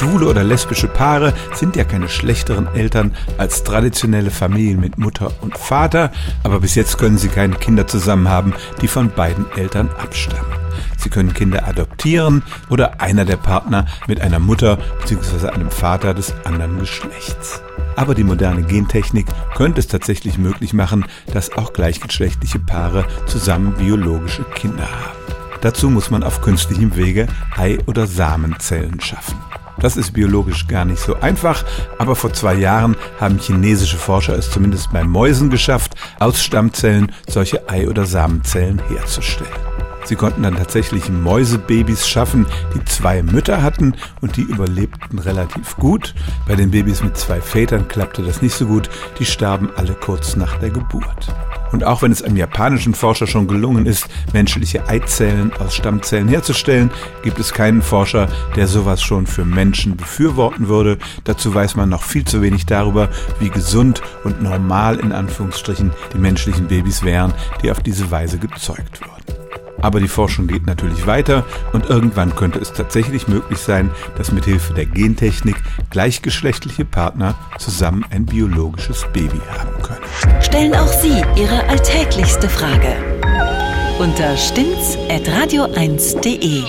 Schwule oder lesbische Paare sind ja keine schlechteren Eltern als traditionelle Familien mit Mutter und Vater, aber bis jetzt können sie keine Kinder zusammen haben, die von beiden Eltern abstammen. Sie können Kinder adoptieren oder einer der Partner mit einer Mutter bzw. einem Vater des anderen Geschlechts. Aber die moderne Gentechnik könnte es tatsächlich möglich machen, dass auch gleichgeschlechtliche Paare zusammen biologische Kinder haben. Dazu muss man auf künstlichem Wege Ei- oder Samenzellen schaffen. Das ist biologisch gar nicht so einfach, aber vor zwei Jahren haben chinesische Forscher es zumindest bei Mäusen geschafft, aus Stammzellen solche Ei- oder Samenzellen herzustellen. Sie konnten dann tatsächlich Mäusebabys schaffen, die zwei Mütter hatten und die überlebten relativ gut. Bei den Babys mit zwei Vätern klappte das nicht so gut, die starben alle kurz nach der Geburt. Und auch wenn es einem japanischen Forscher schon gelungen ist, menschliche Eizellen aus Stammzellen herzustellen, gibt es keinen Forscher, der sowas schon für Menschen befürworten würde. Dazu weiß man noch viel zu wenig darüber, wie gesund und normal in Anführungsstrichen die menschlichen Babys wären, die auf diese Weise gezeugt wurden. Aber die Forschung geht natürlich weiter und irgendwann könnte es tatsächlich möglich sein, dass mithilfe der Gentechnik gleichgeschlechtliche Partner zusammen ein biologisches Baby haben können. Stellen auch Sie Ihre alltäglichste Frage unter stimmtz.radio1.de.